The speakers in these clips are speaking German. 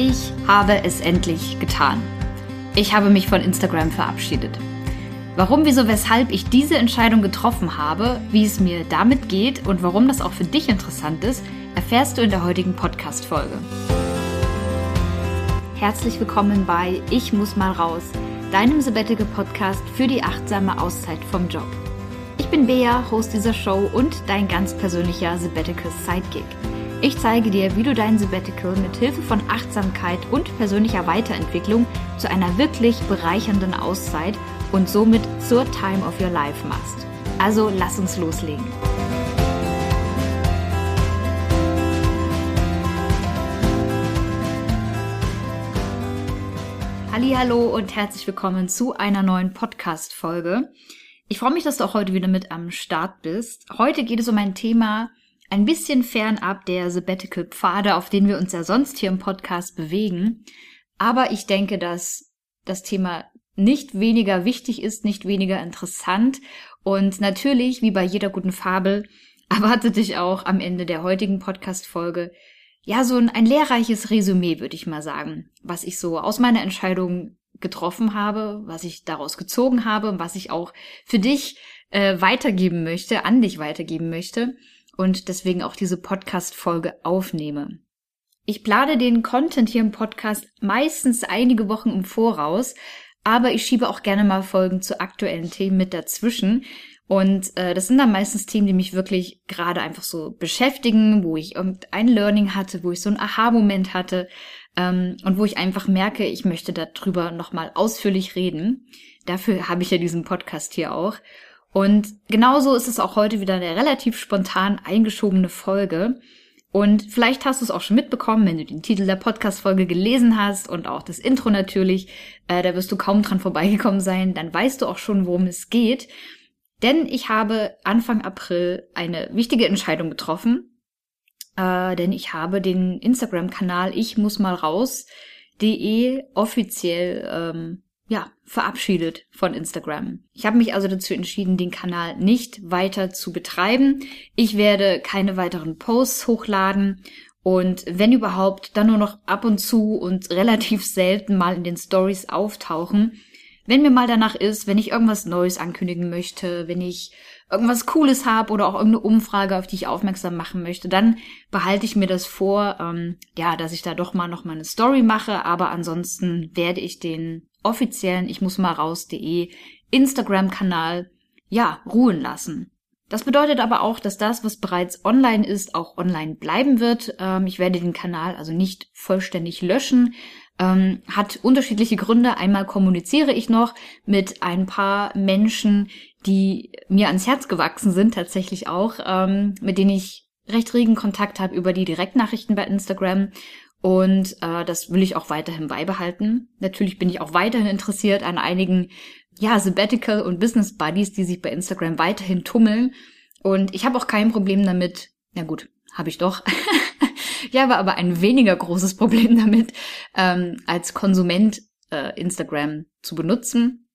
Ich habe es endlich getan. Ich habe mich von Instagram verabschiedet. Warum, wieso, weshalb ich diese Entscheidung getroffen habe, wie es mir damit geht und warum das auch für dich interessant ist, erfährst du in der heutigen Podcast-Folge. Herzlich willkommen bei Ich muss mal raus, deinem Sabbatical Podcast für die achtsame Auszeit vom Job. Ich bin Bea, Host dieser Show und dein ganz persönlicher Sabbatical Sidekick. Ich zeige dir, wie du dein Sabbatical mit Hilfe von Achtsamkeit und persönlicher Weiterentwicklung zu einer wirklich bereichernden Auszeit und somit zur Time of Your Life machst. Also lass uns loslegen. Hallo und herzlich willkommen zu einer neuen Podcast Folge. Ich freue mich, dass du auch heute wieder mit am Start bist. Heute geht es um ein Thema, ein bisschen fernab der Sabbatical-Pfade, auf denen wir uns ja sonst hier im Podcast bewegen. Aber ich denke, dass das Thema nicht weniger wichtig ist, nicht weniger interessant. Und natürlich, wie bei jeder guten Fabel, erwartet dich auch am Ende der heutigen Podcast-Folge ja so ein, ein lehrreiches Resümee, würde ich mal sagen, was ich so aus meiner Entscheidung getroffen habe, was ich daraus gezogen habe und was ich auch für dich äh, weitergeben möchte, an dich weitergeben möchte und deswegen auch diese Podcast-Folge aufnehme. Ich plane den Content hier im Podcast meistens einige Wochen im Voraus, aber ich schiebe auch gerne mal Folgen zu aktuellen Themen mit dazwischen. Und äh, das sind dann meistens Themen, die mich wirklich gerade einfach so beschäftigen, wo ich irgendein Learning hatte, wo ich so einen Aha-Moment hatte ähm, und wo ich einfach merke, ich möchte darüber nochmal ausführlich reden. Dafür habe ich ja diesen Podcast hier auch. Und genauso ist es auch heute wieder eine relativ spontan eingeschobene Folge. Und vielleicht hast du es auch schon mitbekommen, wenn du den Titel der Podcast-Folge gelesen hast und auch das Intro natürlich, äh, da wirst du kaum dran vorbeigekommen sein, dann weißt du auch schon, worum es geht. Denn ich habe Anfang April eine wichtige Entscheidung getroffen, äh, denn ich habe den Instagram-Kanal Ich muss mal raus.de offiziell ähm, ja, verabschiedet von Instagram. Ich habe mich also dazu entschieden, den Kanal nicht weiter zu betreiben. Ich werde keine weiteren Posts hochladen und wenn überhaupt, dann nur noch ab und zu und relativ selten mal in den Stories auftauchen. Wenn mir mal danach ist, wenn ich irgendwas Neues ankündigen möchte, wenn ich irgendwas Cooles habe oder auch irgendeine Umfrage, auf die ich aufmerksam machen möchte, dann behalte ich mir das vor, ähm, ja, dass ich da doch mal noch mal eine Story mache. Aber ansonsten werde ich den offiziellen ich muss mal raus.de Instagram-Kanal ja ruhen lassen. Das bedeutet aber auch, dass das, was bereits online ist, auch online bleiben wird. Ähm, ich werde den Kanal also nicht vollständig löschen. Ähm, hat unterschiedliche Gründe. Einmal kommuniziere ich noch mit ein paar Menschen, die mir ans Herz gewachsen sind, tatsächlich auch, ähm, mit denen ich recht regen Kontakt habe über die Direktnachrichten bei Instagram. Und äh, das will ich auch weiterhin beibehalten. Natürlich bin ich auch weiterhin interessiert an einigen, ja, Sabbatical und Business Buddies, die sich bei Instagram weiterhin tummeln. Und ich habe auch kein Problem damit, na gut, habe ich doch. ich habe aber ein weniger großes Problem damit, ähm, als Konsument äh, Instagram zu benutzen.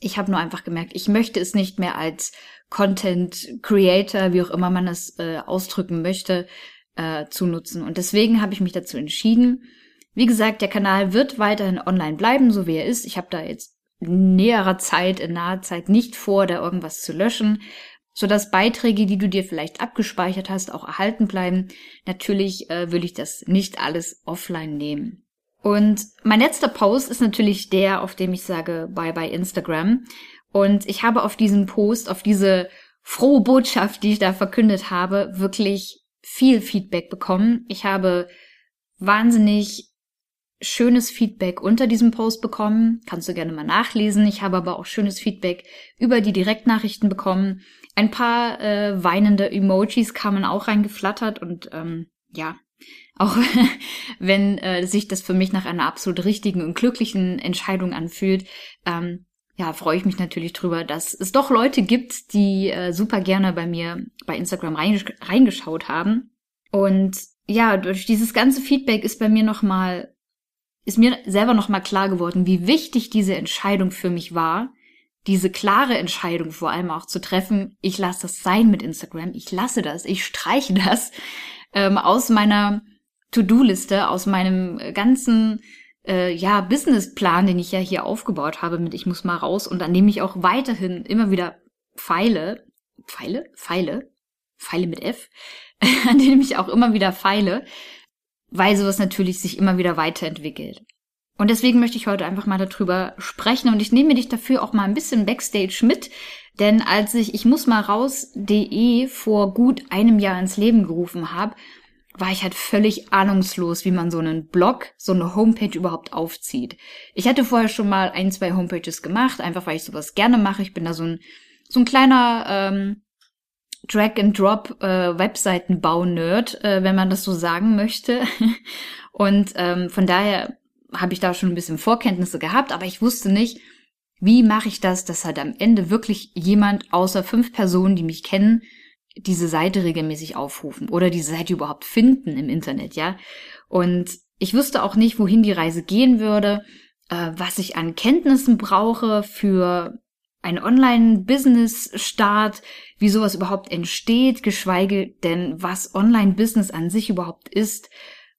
Ich habe nur einfach gemerkt, ich möchte es nicht mehr als Content Creator, wie auch immer man es äh, ausdrücken möchte, äh, zu nutzen. Und deswegen habe ich mich dazu entschieden. Wie gesagt, der Kanal wird weiterhin online bleiben, so wie er ist. Ich habe da jetzt näherer Zeit, in naher Zeit nicht vor, da irgendwas zu löschen, sodass Beiträge, die du dir vielleicht abgespeichert hast, auch erhalten bleiben. Natürlich äh, will ich das nicht alles offline nehmen. Und mein letzter Post ist natürlich der, auf dem ich sage Bye bye Instagram. Und ich habe auf diesen Post, auf diese frohe Botschaft, die ich da verkündet habe, wirklich viel Feedback bekommen. Ich habe wahnsinnig schönes Feedback unter diesem Post bekommen. Kannst du gerne mal nachlesen. Ich habe aber auch schönes Feedback über die Direktnachrichten bekommen. Ein paar äh, weinende Emojis kamen auch reingeflattert und ähm, ja, auch wenn äh, sich das für mich nach einer absolut richtigen und glücklichen Entscheidung anfühlt, ähm, ja, freue ich mich natürlich drüber, dass es doch Leute gibt, die äh, super gerne bei mir bei Instagram reingeschaut haben. Und ja, durch dieses ganze Feedback ist bei mir nochmal, ist mir selber nochmal klar geworden, wie wichtig diese Entscheidung für mich war. Diese klare Entscheidung vor allem auch zu treffen, ich lasse das sein mit Instagram, ich lasse das, ich streiche das ähm, aus meiner To-Do-Liste aus meinem ganzen äh, ja Businessplan, den ich ja hier aufgebaut habe mit ich muss mal raus und an dem ich auch weiterhin immer wieder feile, Pfeile, Pfeile, Pfeile mit F, an dem ich auch immer wieder feile, weil sowas natürlich sich immer wieder weiterentwickelt. Und deswegen möchte ich heute einfach mal darüber sprechen und ich nehme dich dafür auch mal ein bisschen Backstage mit, denn als ich ich muss mal raus.de vor gut einem Jahr ins Leben gerufen habe, war ich halt völlig ahnungslos, wie man so einen Blog, so eine Homepage überhaupt aufzieht. Ich hatte vorher schon mal ein, zwei Homepages gemacht, einfach weil ich sowas gerne mache. Ich bin da so ein, so ein kleiner ähm, Drag-and-Drop äh, äh, wenn man das so sagen möchte. Und ähm, von daher habe ich da schon ein bisschen Vorkenntnisse gehabt, aber ich wusste nicht, wie mache ich das, dass halt am Ende wirklich jemand außer fünf Personen, die mich kennen, diese Seite regelmäßig aufrufen oder diese Seite überhaupt finden im Internet, ja. Und ich wusste auch nicht, wohin die Reise gehen würde, äh, was ich an Kenntnissen brauche für ein Online-Business-Start, wie sowas überhaupt entsteht, geschweige denn, was Online-Business an sich überhaupt ist.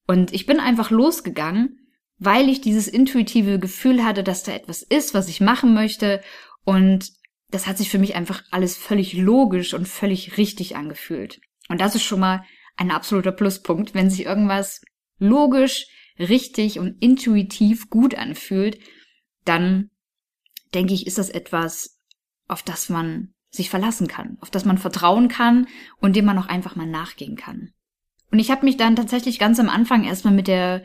Und ich bin einfach losgegangen weil ich dieses intuitive Gefühl hatte, dass da etwas ist, was ich machen möchte. Und das hat sich für mich einfach alles völlig logisch und völlig richtig angefühlt. Und das ist schon mal ein absoluter Pluspunkt, wenn sich irgendwas logisch, richtig und intuitiv gut anfühlt, dann denke ich, ist das etwas, auf das man sich verlassen kann, auf das man vertrauen kann und dem man auch einfach mal nachgehen kann. Und ich habe mich dann tatsächlich ganz am Anfang erstmal mit der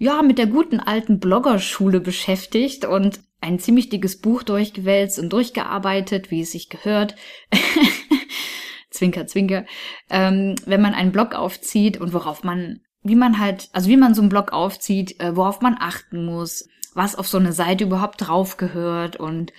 ja, mit der guten alten Bloggerschule beschäftigt und ein ziemlich dickes Buch durchgewälzt und durchgearbeitet, wie es sich gehört. zwinker, zwinker. Ähm, wenn man einen Blog aufzieht und worauf man, wie man halt, also wie man so einen Blog aufzieht, äh, worauf man achten muss, was auf so eine Seite überhaupt drauf gehört und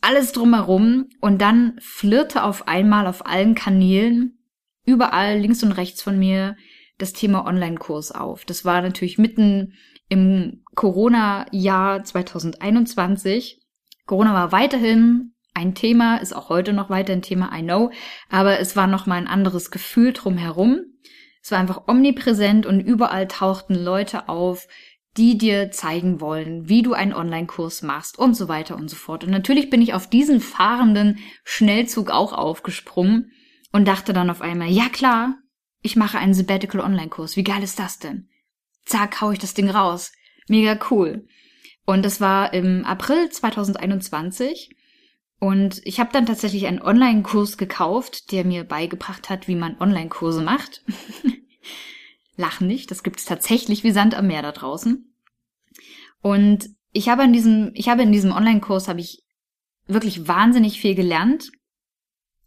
alles drumherum. Und dann flirte auf einmal auf allen Kanälen, überall links und rechts von mir, das Thema Online-Kurs auf. Das war natürlich mitten im Corona-Jahr 2021. Corona war weiterhin ein Thema, ist auch heute noch weiter ein Thema, I know, aber es war noch mal ein anderes Gefühl drumherum. Es war einfach omnipräsent und überall tauchten Leute auf, die dir zeigen wollen, wie du einen Online-Kurs machst und so weiter und so fort. Und natürlich bin ich auf diesen fahrenden Schnellzug auch aufgesprungen und dachte dann auf einmal, ja klar, ich mache einen Sabbatical Online-Kurs. Wie geil ist das denn? Zack, hau ich das Ding raus. Mega cool. Und das war im April 2021. Und ich habe dann tatsächlich einen Online-Kurs gekauft, der mir beigebracht hat, wie man Online-Kurse macht. Lachen nicht, das gibt es tatsächlich wie Sand am Meer da draußen. Und ich habe in diesem, ich habe in diesem Online-Kurs habe ich wirklich wahnsinnig viel gelernt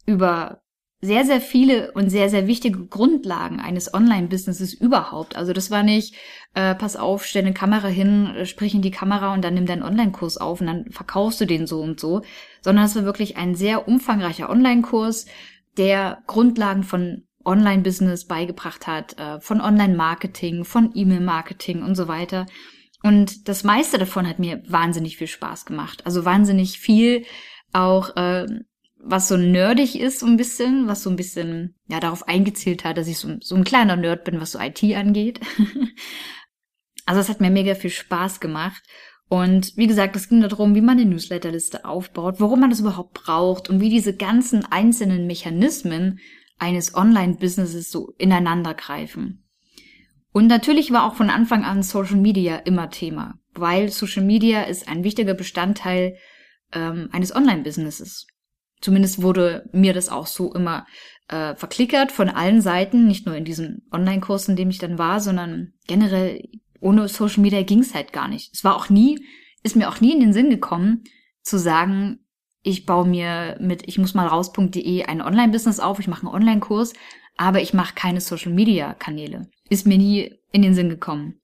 über sehr, sehr viele und sehr, sehr wichtige Grundlagen eines Online-Businesses überhaupt. Also das war nicht, äh, pass auf, stell eine Kamera hin, äh, sprich in die Kamera und dann nimm deinen Online-Kurs auf und dann verkaufst du den so und so, sondern es war wirklich ein sehr umfangreicher Online-Kurs, der Grundlagen von Online-Business beigebracht hat, äh, von Online-Marketing, von E-Mail-Marketing und so weiter. Und das meiste davon hat mir wahnsinnig viel Spaß gemacht. Also wahnsinnig viel auch äh, was so nerdig ist, so ein bisschen, was so ein bisschen, ja, darauf eingezielt hat, dass ich so, so ein kleiner Nerd bin, was so IT angeht. also es hat mir mega viel Spaß gemacht. Und wie gesagt, es ging darum, wie man eine Newsletterliste aufbaut, warum man das überhaupt braucht und wie diese ganzen einzelnen Mechanismen eines Online-Businesses so ineinander greifen. Und natürlich war auch von Anfang an Social Media immer Thema, weil Social Media ist ein wichtiger Bestandteil ähm, eines Online-Businesses. Zumindest wurde mir das auch so immer äh, verklickert von allen Seiten, nicht nur in diesem Online-Kurs, in dem ich dann war, sondern generell ohne Social Media ging's halt gar nicht. Es war auch nie, ist mir auch nie in den Sinn gekommen, zu sagen, ich baue mir mit ich muss mal raus.de ein Online-Business auf, ich mache einen Online-Kurs, aber ich mache keine Social Media Kanäle. Ist mir nie in den Sinn gekommen.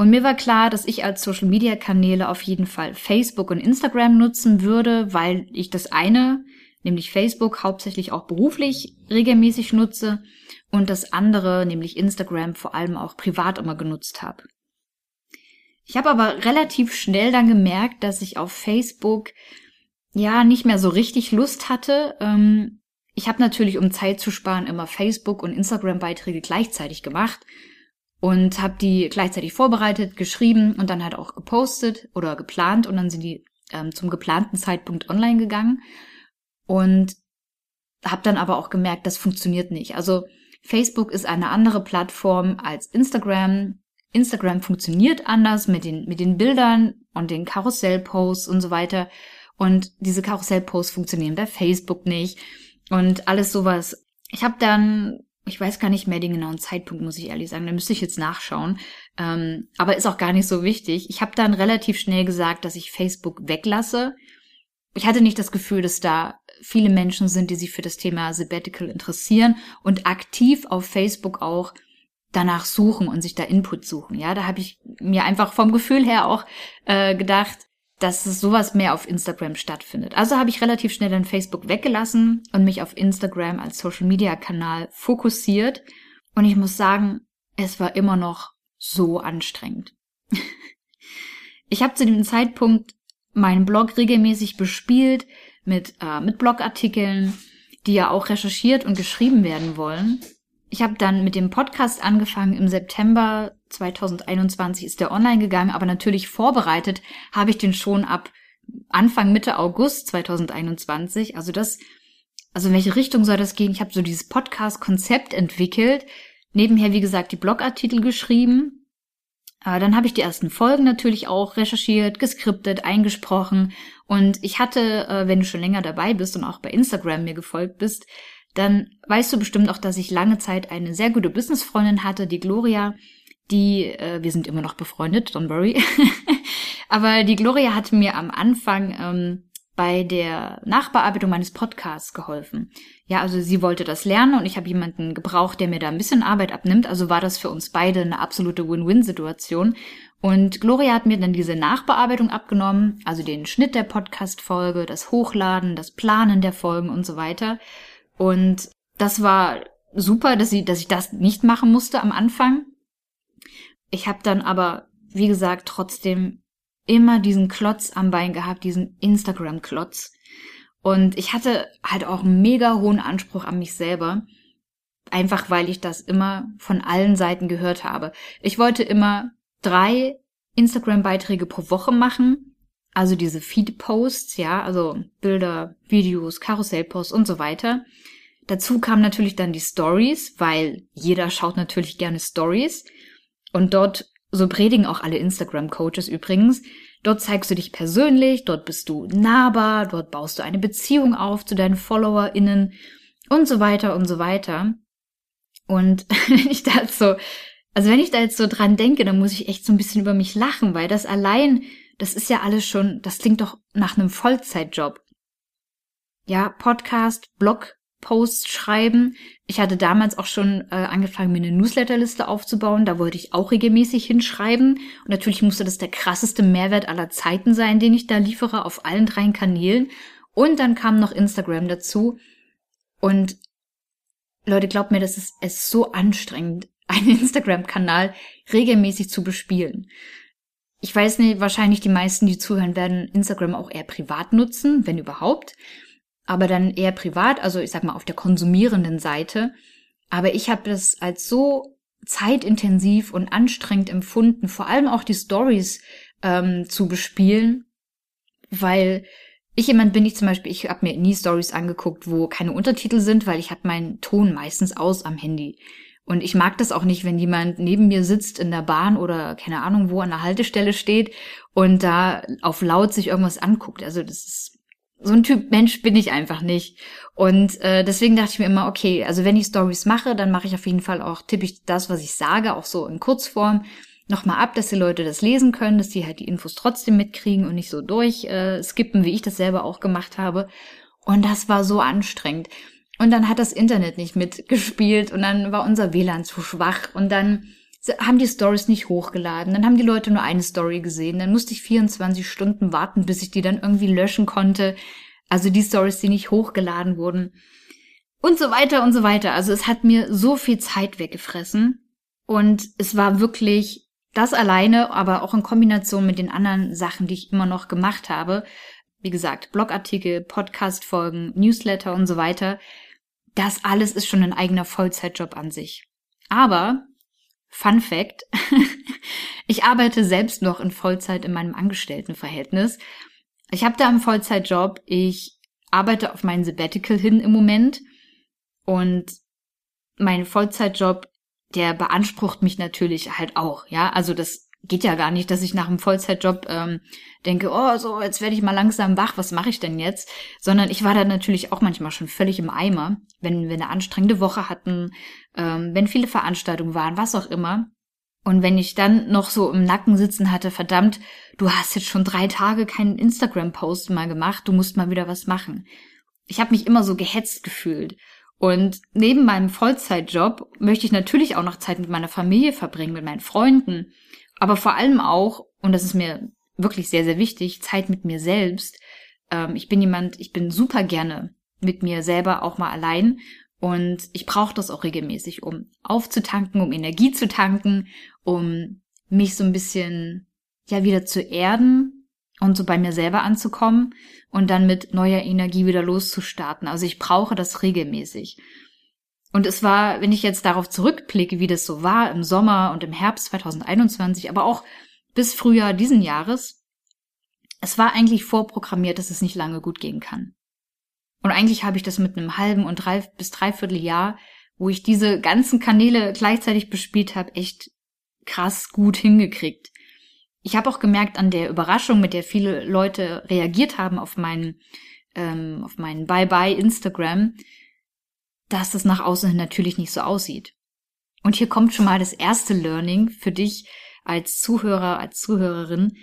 Und mir war klar, dass ich als Social-Media-Kanäle auf jeden Fall Facebook und Instagram nutzen würde, weil ich das eine, nämlich Facebook, hauptsächlich auch beruflich regelmäßig nutze und das andere, nämlich Instagram, vor allem auch privat immer genutzt habe. Ich habe aber relativ schnell dann gemerkt, dass ich auf Facebook ja nicht mehr so richtig Lust hatte. Ähm, ich habe natürlich, um Zeit zu sparen, immer Facebook und Instagram-Beiträge gleichzeitig gemacht und habe die gleichzeitig vorbereitet, geschrieben und dann halt auch gepostet oder geplant und dann sind die ähm, zum geplanten Zeitpunkt online gegangen und habe dann aber auch gemerkt, das funktioniert nicht. Also Facebook ist eine andere Plattform als Instagram. Instagram funktioniert anders mit den mit den Bildern und den Karussellposts und so weiter und diese Karussellposts funktionieren bei Facebook nicht und alles sowas. Ich habe dann ich weiß gar nicht mehr den genauen Zeitpunkt, muss ich ehrlich sagen. Da müsste ich jetzt nachschauen. Ähm, aber ist auch gar nicht so wichtig. Ich habe dann relativ schnell gesagt, dass ich Facebook weglasse. Ich hatte nicht das Gefühl, dass da viele Menschen sind, die sich für das Thema Sabbatical interessieren und aktiv auf Facebook auch danach suchen und sich da Input suchen. Ja, da habe ich mir einfach vom Gefühl her auch äh, gedacht, dass es sowas mehr auf Instagram stattfindet. Also habe ich relativ schnell dann Facebook weggelassen und mich auf Instagram als Social Media Kanal fokussiert. Und ich muss sagen, es war immer noch so anstrengend. ich habe zu dem Zeitpunkt meinen Blog regelmäßig bespielt mit, äh, mit Blogartikeln, die ja auch recherchiert und geschrieben werden wollen. Ich habe dann mit dem Podcast angefangen im September 2021 ist der online gegangen, aber natürlich vorbereitet habe ich den schon ab Anfang Mitte August 2021. Also das, also in welche Richtung soll das gehen? Ich habe so dieses Podcast-Konzept entwickelt, nebenher wie gesagt die Blogartikel geschrieben. Äh, dann habe ich die ersten Folgen natürlich auch recherchiert, geskriptet, eingesprochen und ich hatte, äh, wenn du schon länger dabei bist und auch bei Instagram mir gefolgt bist, dann weißt du bestimmt auch, dass ich lange Zeit eine sehr gute Businessfreundin hatte, die Gloria, die, äh, wir sind immer noch befreundet, don't worry. Aber die Gloria hat mir am Anfang ähm, bei der Nachbearbeitung meines Podcasts geholfen. Ja, also sie wollte das lernen und ich habe jemanden gebraucht, der mir da ein bisschen Arbeit abnimmt. Also war das für uns beide eine absolute Win-Win-Situation. Und Gloria hat mir dann diese Nachbearbeitung abgenommen, also den Schnitt der Podcast-Folge, das Hochladen, das Planen der Folgen und so weiter. Und das war super, dass, sie, dass ich das nicht machen musste am Anfang. Ich habe dann aber, wie gesagt, trotzdem immer diesen Klotz am Bein gehabt, diesen Instagram-Klotz. Und ich hatte halt auch einen mega hohen Anspruch an mich selber. Einfach weil ich das immer von allen Seiten gehört habe. Ich wollte immer drei Instagram-Beiträge pro Woche machen. Also diese Feed-Posts, ja, also Bilder, Videos, Karussell-Posts und so weiter. Dazu kamen natürlich dann die Stories, weil jeder schaut natürlich gerne Stories. Und dort, so predigen auch alle Instagram-Coaches übrigens, dort zeigst du dich persönlich, dort bist du nahbar, dort baust du eine Beziehung auf zu deinen FollowerInnen und so weiter und so weiter. Und wenn ich da jetzt so, also wenn ich da jetzt so dran denke, dann muss ich echt so ein bisschen über mich lachen, weil das allein, das ist ja alles schon, das klingt doch nach einem Vollzeitjob. Ja, Podcast, Blog, Posts schreiben. Ich hatte damals auch schon äh, angefangen, mir eine Newsletterliste aufzubauen. Da wollte ich auch regelmäßig hinschreiben. Und natürlich musste das der krasseste Mehrwert aller Zeiten sein, den ich da liefere auf allen drei Kanälen. Und dann kam noch Instagram dazu. Und Leute, glaubt mir, das ist es so anstrengend, einen Instagram-Kanal regelmäßig zu bespielen. Ich weiß nicht, wahrscheinlich die meisten, die zuhören, werden Instagram auch eher privat nutzen, wenn überhaupt aber dann eher privat, also ich sag mal auf der konsumierenden Seite. Aber ich habe das als so zeitintensiv und anstrengend empfunden, vor allem auch die Stories ähm, zu bespielen, weil ich jemand bin, ich zum Beispiel, ich habe mir nie Stories angeguckt, wo keine Untertitel sind, weil ich habe meinen Ton meistens aus am Handy. Und ich mag das auch nicht, wenn jemand neben mir sitzt in der Bahn oder keine Ahnung wo an der Haltestelle steht und da auf laut sich irgendwas anguckt. Also das ist so ein Typ Mensch bin ich einfach nicht. Und äh, deswegen dachte ich mir immer, okay, also wenn ich Stories mache, dann mache ich auf jeden Fall auch, tippe ich das, was ich sage, auch so in Kurzform nochmal ab, dass die Leute das lesen können, dass die halt die Infos trotzdem mitkriegen und nicht so durch äh, skippen, wie ich das selber auch gemacht habe. Und das war so anstrengend. Und dann hat das Internet nicht mitgespielt und dann war unser WLAN zu schwach und dann haben die Stories nicht hochgeladen. Dann haben die Leute nur eine Story gesehen. Dann musste ich 24 Stunden warten, bis ich die dann irgendwie löschen konnte. Also die Stories, die nicht hochgeladen wurden. Und so weiter und so weiter. Also es hat mir so viel Zeit weggefressen. Und es war wirklich das alleine, aber auch in Kombination mit den anderen Sachen, die ich immer noch gemacht habe. Wie gesagt, Blogartikel, Podcast-Folgen, Newsletter und so weiter. Das alles ist schon ein eigener Vollzeitjob an sich. Aber Fun Fact. ich arbeite selbst noch in Vollzeit in meinem Angestelltenverhältnis. Ich habe da einen Vollzeitjob. Ich arbeite auf meinen Sabbatical hin im Moment. Und mein Vollzeitjob, der beansprucht mich natürlich halt auch. Ja, also das geht ja gar nicht, dass ich nach einem Vollzeitjob ähm, denke, oh, so, jetzt werde ich mal langsam wach, was mache ich denn jetzt? Sondern ich war da natürlich auch manchmal schon völlig im Eimer, wenn wir eine anstrengende Woche hatten, ähm, wenn viele Veranstaltungen waren, was auch immer. Und wenn ich dann noch so im Nacken sitzen hatte, verdammt, du hast jetzt schon drei Tage keinen Instagram-Post mal gemacht, du musst mal wieder was machen. Ich habe mich immer so gehetzt gefühlt. Und neben meinem Vollzeitjob möchte ich natürlich auch noch Zeit mit meiner Familie verbringen, mit meinen Freunden aber vor allem auch, und das ist mir wirklich sehr, sehr wichtig, Zeit mit mir selbst. Ähm, ich bin jemand, ich bin super gerne mit mir selber auch mal allein und ich brauche das auch regelmäßig, um aufzutanken, um Energie zu tanken, um mich so ein bisschen ja wieder zu erden und so bei mir selber anzukommen und dann mit neuer Energie wieder loszustarten. Also ich brauche das regelmäßig. Und es war, wenn ich jetzt darauf zurückblicke, wie das so war im Sommer und im Herbst 2021, aber auch bis Frühjahr diesen Jahres, es war eigentlich vorprogrammiert, dass es nicht lange gut gehen kann. Und eigentlich habe ich das mit einem halben und drei bis dreiviertel Jahr, wo ich diese ganzen Kanäle gleichzeitig bespielt habe, echt krass gut hingekriegt. Ich habe auch gemerkt an der Überraschung, mit der viele Leute reagiert haben auf meinen ähm, auf meinen Bye Bye Instagram, dass das nach außen hin natürlich nicht so aussieht. Und hier kommt schon mal das erste Learning für dich als Zuhörer, als Zuhörerin.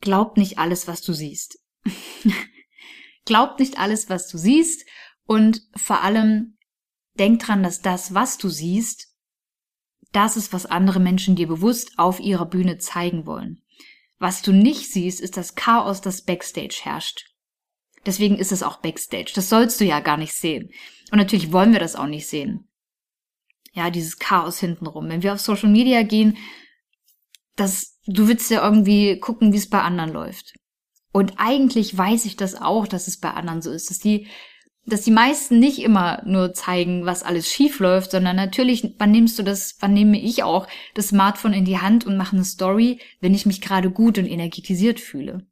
Glaub nicht alles, was du siehst. Glaub nicht alles, was du siehst und vor allem denk dran, dass das, was du siehst, das ist, was andere Menschen dir bewusst auf ihrer Bühne zeigen wollen. Was du nicht siehst, ist das Chaos, das Backstage herrscht. Deswegen ist es auch Backstage. Das sollst du ja gar nicht sehen. Und natürlich wollen wir das auch nicht sehen. Ja, dieses Chaos hintenrum. Wenn wir auf Social Media gehen, das, du willst ja irgendwie gucken, wie es bei anderen läuft. Und eigentlich weiß ich das auch, dass es bei anderen so ist, dass die, dass die meisten nicht immer nur zeigen, was alles schief läuft, sondern natürlich, wann nimmst du das, wann nehme ich auch das Smartphone in die Hand und mache eine Story, wenn ich mich gerade gut und energetisiert fühle.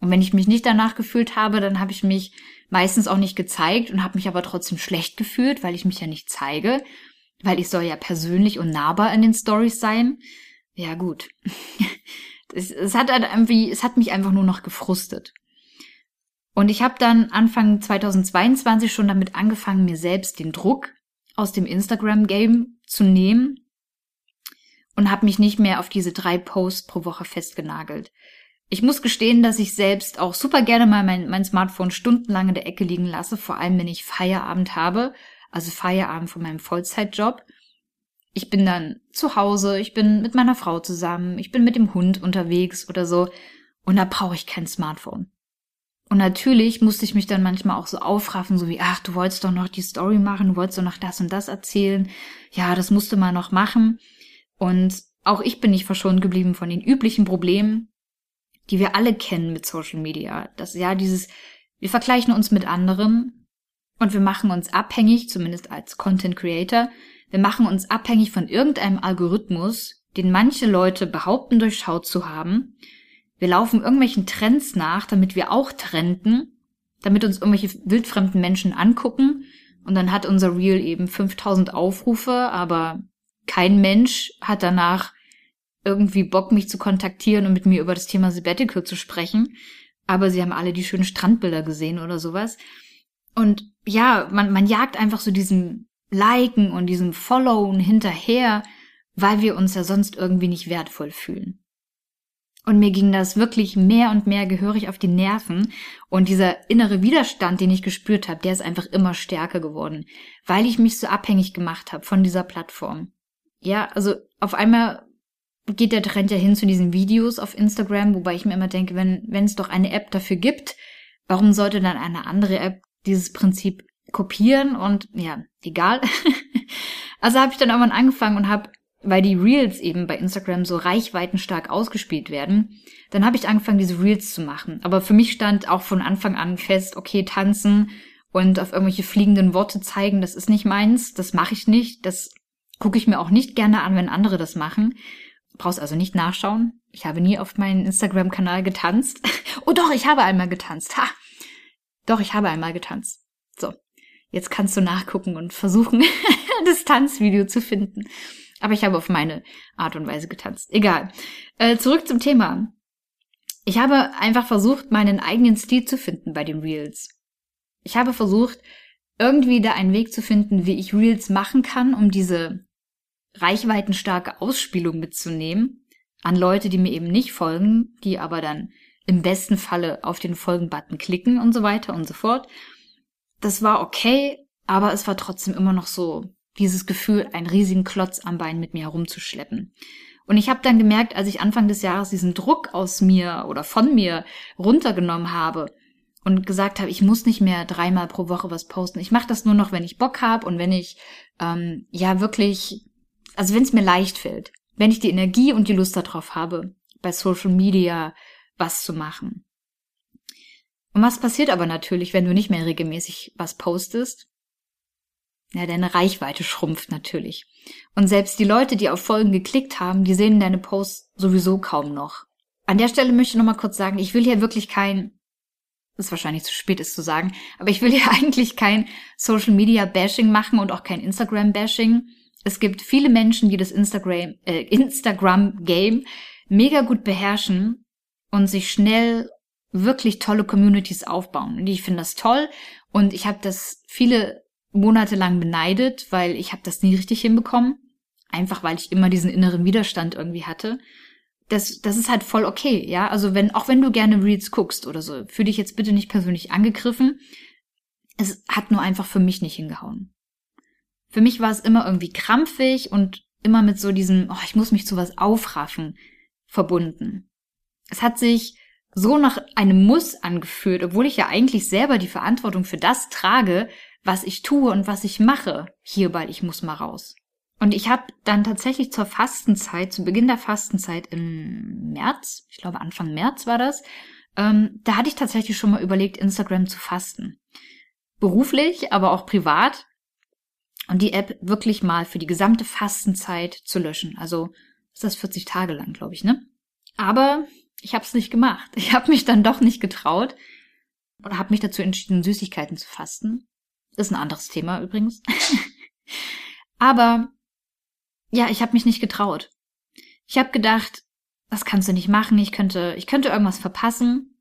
Und wenn ich mich nicht danach gefühlt habe, dann habe ich mich meistens auch nicht gezeigt und habe mich aber trotzdem schlecht gefühlt, weil ich mich ja nicht zeige, weil ich soll ja persönlich und nahbar in den Stories sein. Ja gut. es, es hat halt irgendwie, es hat mich einfach nur noch gefrustet. Und ich habe dann Anfang 2022 schon damit angefangen, mir selbst den Druck aus dem Instagram-Game zu nehmen und habe mich nicht mehr auf diese drei Posts pro Woche festgenagelt. Ich muss gestehen, dass ich selbst auch super gerne mal mein, mein Smartphone stundenlang in der Ecke liegen lasse, vor allem wenn ich Feierabend habe, also Feierabend von meinem Vollzeitjob. Ich bin dann zu Hause, ich bin mit meiner Frau zusammen, ich bin mit dem Hund unterwegs oder so und da brauche ich kein Smartphone. Und natürlich musste ich mich dann manchmal auch so aufraffen, so wie, ach, du wolltest doch noch die Story machen, du wolltest doch noch das und das erzählen. Ja, das musste man noch machen. Und auch ich bin nicht verschont geblieben von den üblichen Problemen, die wir alle kennen mit Social Media. Das ja dieses, wir vergleichen uns mit anderen und wir machen uns abhängig, zumindest als Content Creator, wir machen uns abhängig von irgendeinem Algorithmus, den manche Leute behaupten durchschaut zu haben. Wir laufen irgendwelchen Trends nach, damit wir auch trenden, damit uns irgendwelche wildfremden Menschen angucken und dann hat unser Reel eben 5000 Aufrufe, aber kein Mensch hat danach irgendwie Bock, mich zu kontaktieren und mit mir über das Thema Sabbatical zu sprechen. Aber sie haben alle die schönen Strandbilder gesehen oder sowas. Und ja, man, man jagt einfach so diesem Liken und diesem Followen hinterher, weil wir uns ja sonst irgendwie nicht wertvoll fühlen. Und mir ging das wirklich mehr und mehr gehörig auf die Nerven. Und dieser innere Widerstand, den ich gespürt habe, der ist einfach immer stärker geworden, weil ich mich so abhängig gemacht habe von dieser Plattform. Ja, also auf einmal geht der Trend ja hin zu diesen Videos auf Instagram, wobei ich mir immer denke, wenn wenn es doch eine App dafür gibt, warum sollte dann eine andere App dieses Prinzip kopieren und ja, egal. also habe ich dann irgendwann angefangen und habe, weil die Reels eben bei Instagram so reichweitenstark ausgespielt werden, dann habe ich angefangen, diese Reels zu machen. Aber für mich stand auch von Anfang an fest, okay, tanzen und auf irgendwelche fliegenden Worte zeigen, das ist nicht meins, das mache ich nicht, das Gucke ich mir auch nicht gerne an, wenn andere das machen. Brauchst also nicht nachschauen. Ich habe nie auf meinen Instagram-Kanal getanzt. oh doch, ich habe einmal getanzt. Ha! Doch, ich habe einmal getanzt. So, jetzt kannst du nachgucken und versuchen, das Tanzvideo zu finden. Aber ich habe auf meine Art und Weise getanzt. Egal. Äh, zurück zum Thema. Ich habe einfach versucht, meinen eigenen Stil zu finden bei den Reels. Ich habe versucht, irgendwie da einen Weg zu finden, wie ich Reels machen kann, um diese reichweitenstarke Ausspielung mitzunehmen an Leute, die mir eben nicht folgen, die aber dann im besten Falle auf den Folgen-Button klicken und so weiter und so fort. Das war okay, aber es war trotzdem immer noch so dieses Gefühl, einen riesigen Klotz am Bein mit mir herumzuschleppen. Und ich habe dann gemerkt, als ich Anfang des Jahres diesen Druck aus mir oder von mir runtergenommen habe und gesagt habe, ich muss nicht mehr dreimal pro Woche was posten. Ich mache das nur noch, wenn ich Bock habe und wenn ich ähm, ja wirklich, also wenn es mir leicht fällt, wenn ich die Energie und die Lust darauf habe, bei Social Media was zu machen. Und was passiert aber natürlich, wenn du nicht mehr regelmäßig was postest? Ja, deine Reichweite schrumpft natürlich. Und selbst die Leute, die auf Folgen geklickt haben, die sehen deine Posts sowieso kaum noch. An der Stelle möchte ich nochmal kurz sagen, ich will hier wirklich kein, ist wahrscheinlich zu spät ist zu sagen, aber ich will hier eigentlich kein Social Media Bashing machen und auch kein Instagram Bashing. Es gibt viele Menschen, die das Instagram, äh, Instagram Game mega gut beherrschen und sich schnell wirklich tolle Communities aufbauen. Und ich finde das toll und ich habe das viele Monate lang beneidet, weil ich habe das nie richtig hinbekommen. Einfach weil ich immer diesen inneren Widerstand irgendwie hatte. Das, das ist halt voll okay, ja. Also wenn, auch wenn du gerne Reels guckst oder so, fühle dich jetzt bitte nicht persönlich angegriffen. Es hat nur einfach für mich nicht hingehauen. Für mich war es immer irgendwie krampfig und immer mit so diesem, oh, ich muss mich zu was aufraffen, verbunden. Es hat sich so nach einem Muss angefühlt, obwohl ich ja eigentlich selber die Verantwortung für das trage, was ich tue und was ich mache hierbei, ich muss mal raus. Und ich habe dann tatsächlich zur Fastenzeit, zu Beginn der Fastenzeit im März, ich glaube Anfang März war das, ähm, da hatte ich tatsächlich schon mal überlegt, Instagram zu fasten. Beruflich, aber auch privat. Und die App wirklich mal für die gesamte Fastenzeit zu löschen. Also ist das 40 Tage lang, glaube ich, ne? Aber ich habe es nicht gemacht. Ich habe mich dann doch nicht getraut oder habe mich dazu entschieden, Süßigkeiten zu fasten. Ist ein anderes Thema übrigens. Aber ja, ich habe mich nicht getraut. Ich habe gedacht, das kannst du nicht machen. Ich könnte, ich könnte irgendwas verpassen.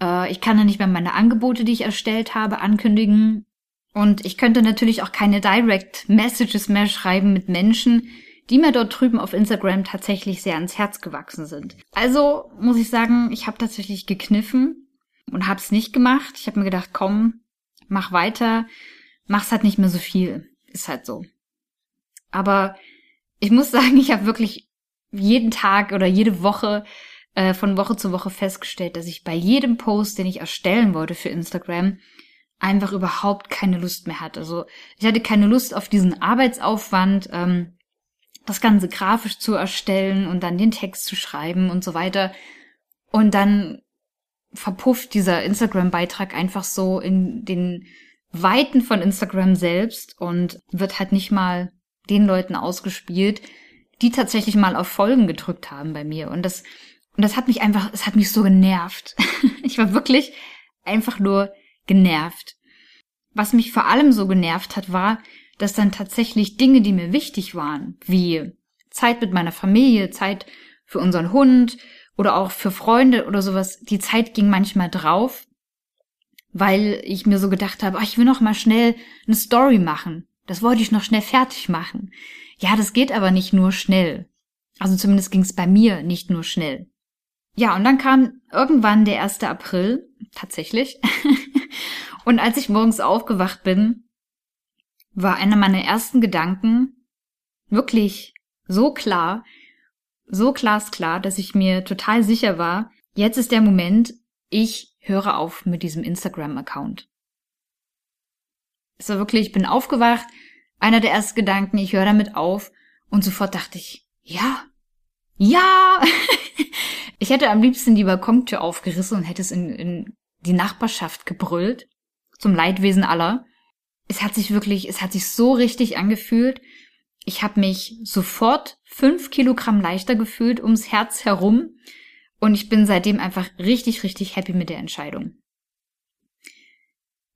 Äh, ich kann ja nicht mehr meine Angebote, die ich erstellt habe, ankündigen. Und ich könnte natürlich auch keine Direct Messages mehr schreiben mit Menschen, die mir dort drüben auf Instagram tatsächlich sehr ans Herz gewachsen sind. Also muss ich sagen, ich habe tatsächlich gekniffen und habe es nicht gemacht. Ich habe mir gedacht, komm, mach weiter, mach's halt nicht mehr so viel. Ist halt so. Aber ich muss sagen, ich habe wirklich jeden Tag oder jede Woche äh, von Woche zu Woche festgestellt, dass ich bei jedem Post, den ich erstellen wollte für Instagram, einfach überhaupt keine Lust mehr hatte. Also ich hatte keine Lust auf diesen Arbeitsaufwand, ähm, das Ganze grafisch zu erstellen und dann den Text zu schreiben und so weiter. Und dann verpufft dieser Instagram-Beitrag einfach so in den Weiten von Instagram selbst und wird halt nicht mal den Leuten ausgespielt, die tatsächlich mal auf Folgen gedrückt haben bei mir. Und das, und das hat mich einfach, es hat mich so genervt. ich war wirklich einfach nur genervt. Was mich vor allem so genervt hat, war, dass dann tatsächlich Dinge, die mir wichtig waren, wie Zeit mit meiner Familie, Zeit für unseren Hund oder auch für Freunde oder sowas, die Zeit ging manchmal drauf, weil ich mir so gedacht habe, oh, ich will noch mal schnell eine Story machen. Das wollte ich noch schnell fertig machen. Ja, das geht aber nicht nur schnell. Also zumindest ging es bei mir nicht nur schnell. Ja, und dann kam irgendwann der 1. April, tatsächlich. und als ich morgens aufgewacht bin, war einer meiner ersten Gedanken wirklich so klar, so glasklar, dass ich mir total sicher war, jetzt ist der Moment, ich höre auf mit diesem Instagram-Account. Es war wirklich, ich bin aufgewacht, einer der ersten Gedanken, ich höre damit auf und sofort dachte ich, ja, ja. ich hätte am liebsten die Balkontür aufgerissen und hätte es in, in die Nachbarschaft gebrüllt, zum Leidwesen aller es hat sich wirklich, es hat sich so richtig angefühlt, Ich habe mich sofort fünf Kilogramm leichter gefühlt ums Herz herum und ich bin seitdem einfach richtig, richtig happy mit der Entscheidung.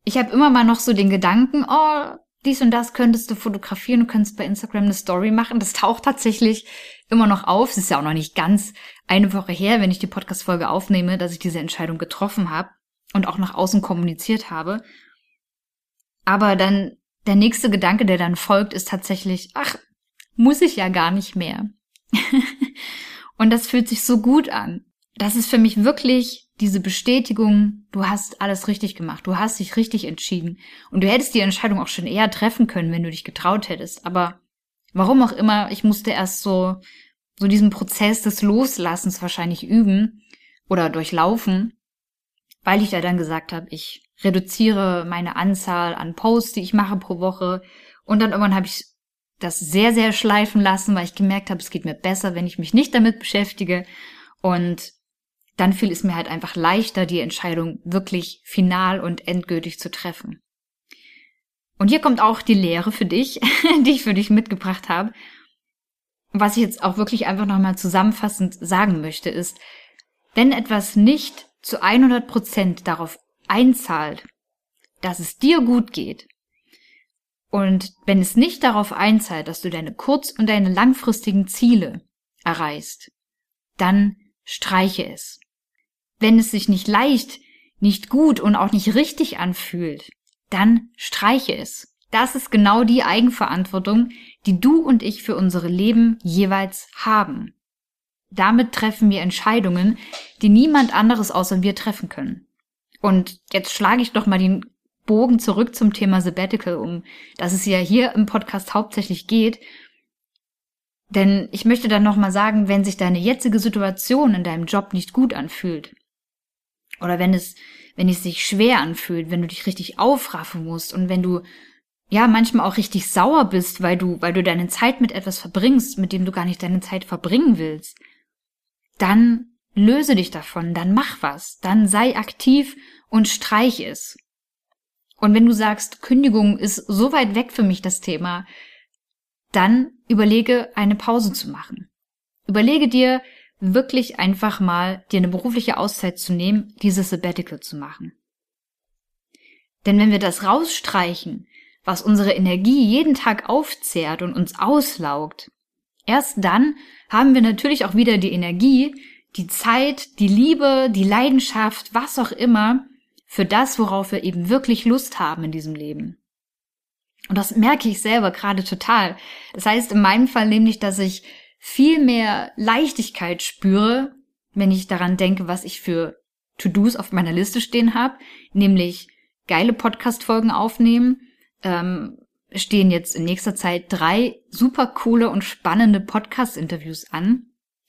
Ich habe immer mal noch so den Gedanken, oh, dies und das könntest du fotografieren, du könntest bei Instagram eine Story machen. Das taucht tatsächlich immer noch auf. Es ist ja auch noch nicht ganz eine Woche her, wenn ich die Podcast-Folge aufnehme, dass ich diese Entscheidung getroffen habe und auch nach außen kommuniziert habe. Aber dann der nächste Gedanke, der dann folgt, ist tatsächlich, ach, muss ich ja gar nicht mehr. und das fühlt sich so gut an. Das ist für mich wirklich diese Bestätigung, du hast alles richtig gemacht, du hast dich richtig entschieden. Und du hättest die Entscheidung auch schon eher treffen können, wenn du dich getraut hättest. Aber warum auch immer, ich musste erst so, so diesen Prozess des Loslassens wahrscheinlich üben oder durchlaufen, weil ich da dann gesagt habe, ich reduziere meine Anzahl an Posts, die ich mache pro Woche. Und dann irgendwann habe ich das sehr, sehr schleifen lassen, weil ich gemerkt habe, es geht mir besser, wenn ich mich nicht damit beschäftige. Und dann fiel es mir halt einfach leichter, die Entscheidung wirklich final und endgültig zu treffen. Und hier kommt auch die Lehre für dich, die ich für dich mitgebracht habe. Was ich jetzt auch wirklich einfach nochmal zusammenfassend sagen möchte, ist, wenn etwas nicht zu 100 Prozent darauf einzahlt, dass es dir gut geht, und wenn es nicht darauf einzahlt, dass du deine kurz- und deine langfristigen Ziele erreichst, dann streiche es wenn es sich nicht leicht, nicht gut und auch nicht richtig anfühlt, dann streiche es. Das ist genau die Eigenverantwortung, die du und ich für unsere Leben jeweils haben. Damit treffen wir Entscheidungen, die niemand anderes außer wir treffen können. Und jetzt schlage ich doch mal den Bogen zurück zum Thema Sabbatical, um das es ja hier im Podcast hauptsächlich geht. Denn ich möchte dann nochmal sagen, wenn sich deine jetzige Situation in deinem Job nicht gut anfühlt, oder wenn es, wenn es sich schwer anfühlt, wenn du dich richtig aufraffen musst und wenn du ja manchmal auch richtig sauer bist, weil du, weil du deine Zeit mit etwas verbringst, mit dem du gar nicht deine Zeit verbringen willst, dann löse dich davon, dann mach was, dann sei aktiv und streich es. Und wenn du sagst, Kündigung ist so weit weg für mich das Thema, dann überlege, eine Pause zu machen. Überlege dir, wirklich einfach mal dir eine berufliche Auszeit zu nehmen, dieses Sabbatical zu machen. Denn wenn wir das rausstreichen, was unsere Energie jeden Tag aufzehrt und uns auslaugt, erst dann haben wir natürlich auch wieder die Energie, die Zeit, die Liebe, die Leidenschaft, was auch immer, für das, worauf wir eben wirklich Lust haben in diesem Leben. Und das merke ich selber gerade total. Das heißt in meinem Fall nämlich, dass ich viel mehr Leichtigkeit spüre, wenn ich daran denke, was ich für To-Dos auf meiner Liste stehen habe, nämlich geile Podcast-Folgen aufnehmen. Ähm, stehen jetzt in nächster Zeit drei super coole und spannende Podcast-Interviews an,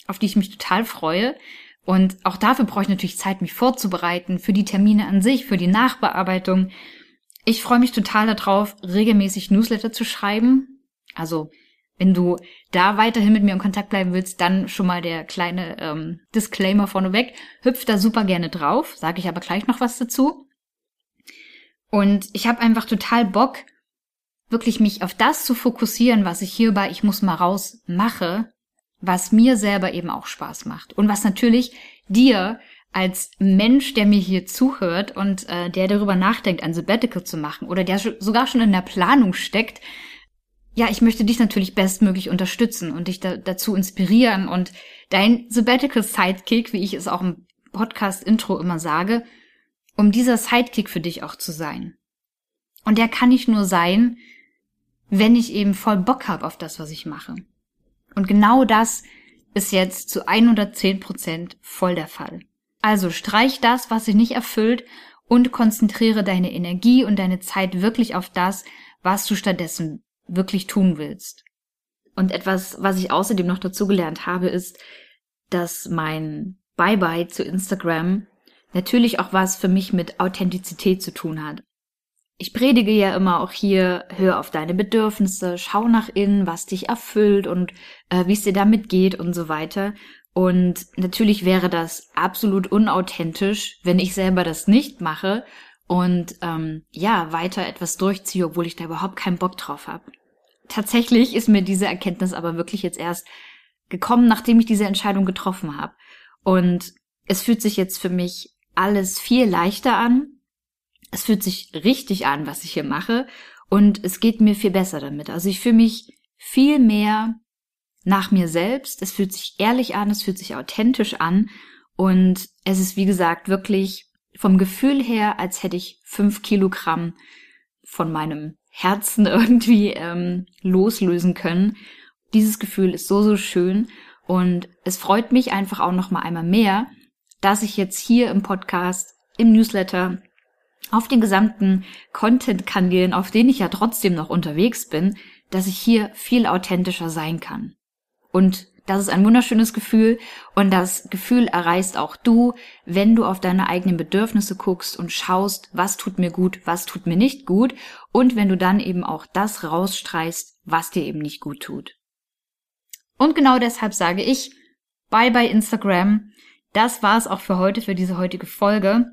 auf die ich mich total freue. Und auch dafür brauche ich natürlich Zeit, mich vorzubereiten, für die Termine an sich, für die Nachbearbeitung. Ich freue mich total darauf, regelmäßig Newsletter zu schreiben. Also wenn du da weiterhin mit mir in Kontakt bleiben willst, dann schon mal der kleine ähm, Disclaimer vorneweg. Hüpf da super gerne drauf, sage ich aber gleich noch was dazu. Und ich habe einfach total Bock, wirklich mich auf das zu fokussieren, was ich hierbei Ich muss mal raus mache, was mir selber eben auch Spaß macht. Und was natürlich dir als Mensch, der mir hier zuhört und äh, der darüber nachdenkt, ein Sabbatical zu machen oder der sogar schon in der Planung steckt, ja, ich möchte dich natürlich bestmöglich unterstützen und dich da, dazu inspirieren und dein Sabbatical Sidekick, wie ich es auch im Podcast-Intro immer sage, um dieser Sidekick für dich auch zu sein. Und der kann nicht nur sein, wenn ich eben voll Bock habe auf das, was ich mache. Und genau das ist jetzt zu 110 Prozent voll der Fall. Also streich das, was sich nicht erfüllt und konzentriere deine Energie und deine Zeit wirklich auf das, was du stattdessen wirklich tun willst. Und etwas, was ich außerdem noch dazugelernt habe, ist, dass mein Bye-bye zu Instagram natürlich auch was für mich mit Authentizität zu tun hat. Ich predige ja immer auch hier, hör auf deine Bedürfnisse, schau nach innen, was dich erfüllt und äh, wie es dir damit geht und so weiter. Und natürlich wäre das absolut unauthentisch, wenn ich selber das nicht mache und ähm, ja, weiter etwas durchziehe, obwohl ich da überhaupt keinen Bock drauf habe. tatsächlich ist mir diese Erkenntnis aber wirklich jetzt erst gekommen, nachdem ich diese Entscheidung getroffen habe. Und es fühlt sich jetzt für mich alles viel leichter an. Es fühlt sich richtig an, was ich hier mache. Und es geht mir viel besser damit. Also ich fühle mich viel mehr nach mir selbst. Es fühlt sich ehrlich an, es fühlt sich authentisch an. Und es ist, wie gesagt, wirklich vom Gefühl her, als hätte ich fünf Kilogramm von meinem Herzen irgendwie ähm, loslösen können. Dieses Gefühl ist so, so schön. Und es freut mich einfach auch noch mal einmal mehr, dass ich jetzt hier im Podcast, im Newsletter, auf den gesamten Content-Kanälen, auf denen ich ja trotzdem noch unterwegs bin, dass ich hier viel authentischer sein kann. Und das ist ein wunderschönes Gefühl und das Gefühl erreichst auch du, wenn du auf deine eigenen Bedürfnisse guckst und schaust, was tut mir gut, was tut mir nicht gut und wenn du dann eben auch das rausstreichst, was dir eben nicht gut tut. Und genau deshalb sage ich, bye bye Instagram. Das war's auch für heute, für diese heutige Folge.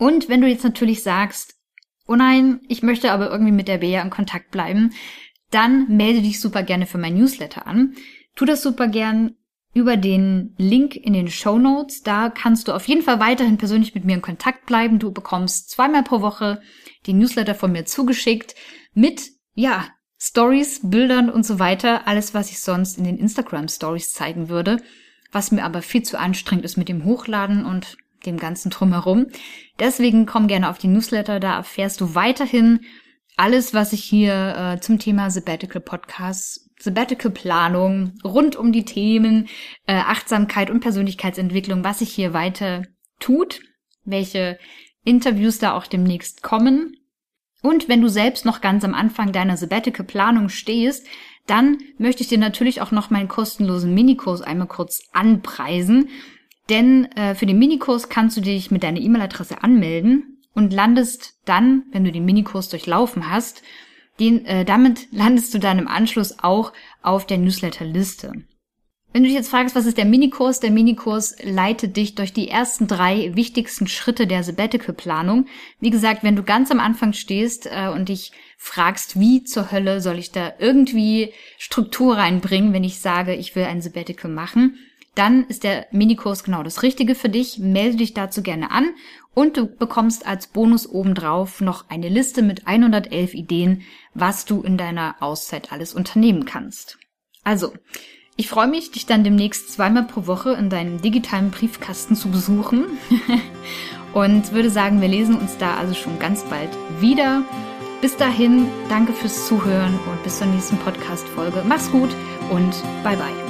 Und wenn du jetzt natürlich sagst, oh nein, ich möchte aber irgendwie mit der Bea in Kontakt bleiben, dann melde dich super gerne für mein Newsletter an. Tu das super gern über den Link in den Show Notes. Da kannst du auf jeden Fall weiterhin persönlich mit mir in Kontakt bleiben. Du bekommst zweimal pro Woche die Newsletter von mir zugeschickt mit, ja, Stories, Bildern und so weiter. Alles, was ich sonst in den Instagram Stories zeigen würde. Was mir aber viel zu anstrengend ist mit dem Hochladen und dem ganzen drumherum. Deswegen komm gerne auf die Newsletter. Da erfährst du weiterhin alles, was ich hier äh, zum Thema Sabbatical Podcasts Sabbatical-Planung rund um die Themen äh, Achtsamkeit und Persönlichkeitsentwicklung, was sich hier weiter tut, welche Interviews da auch demnächst kommen. Und wenn du selbst noch ganz am Anfang deiner Sabbatical-Planung stehst, dann möchte ich dir natürlich auch noch meinen kostenlosen Minikurs einmal kurz anpreisen. Denn äh, für den Minikurs kannst du dich mit deiner E-Mail-Adresse anmelden und landest dann, wenn du den Minikurs durchlaufen hast, den, äh, damit landest du dann im Anschluss auch auf der Newsletter-Liste. Wenn du dich jetzt fragst, was ist der Minikurs? Der Minikurs leitet dich durch die ersten drei wichtigsten Schritte der Sabbatical-Planung. Wie gesagt, wenn du ganz am Anfang stehst äh, und dich fragst, wie zur Hölle soll ich da irgendwie Struktur reinbringen, wenn ich sage, ich will ein Sabbatical machen, dann ist der Minikurs genau das Richtige für dich. Melde dich dazu gerne an und du bekommst als Bonus obendrauf noch eine Liste mit 111 Ideen, was du in deiner Auszeit alles unternehmen kannst. Also, ich freue mich, dich dann demnächst zweimal pro Woche in deinem digitalen Briefkasten zu besuchen und würde sagen, wir lesen uns da also schon ganz bald wieder. Bis dahin, danke fürs Zuhören und bis zur nächsten Podcast-Folge. Mach's gut und bye bye.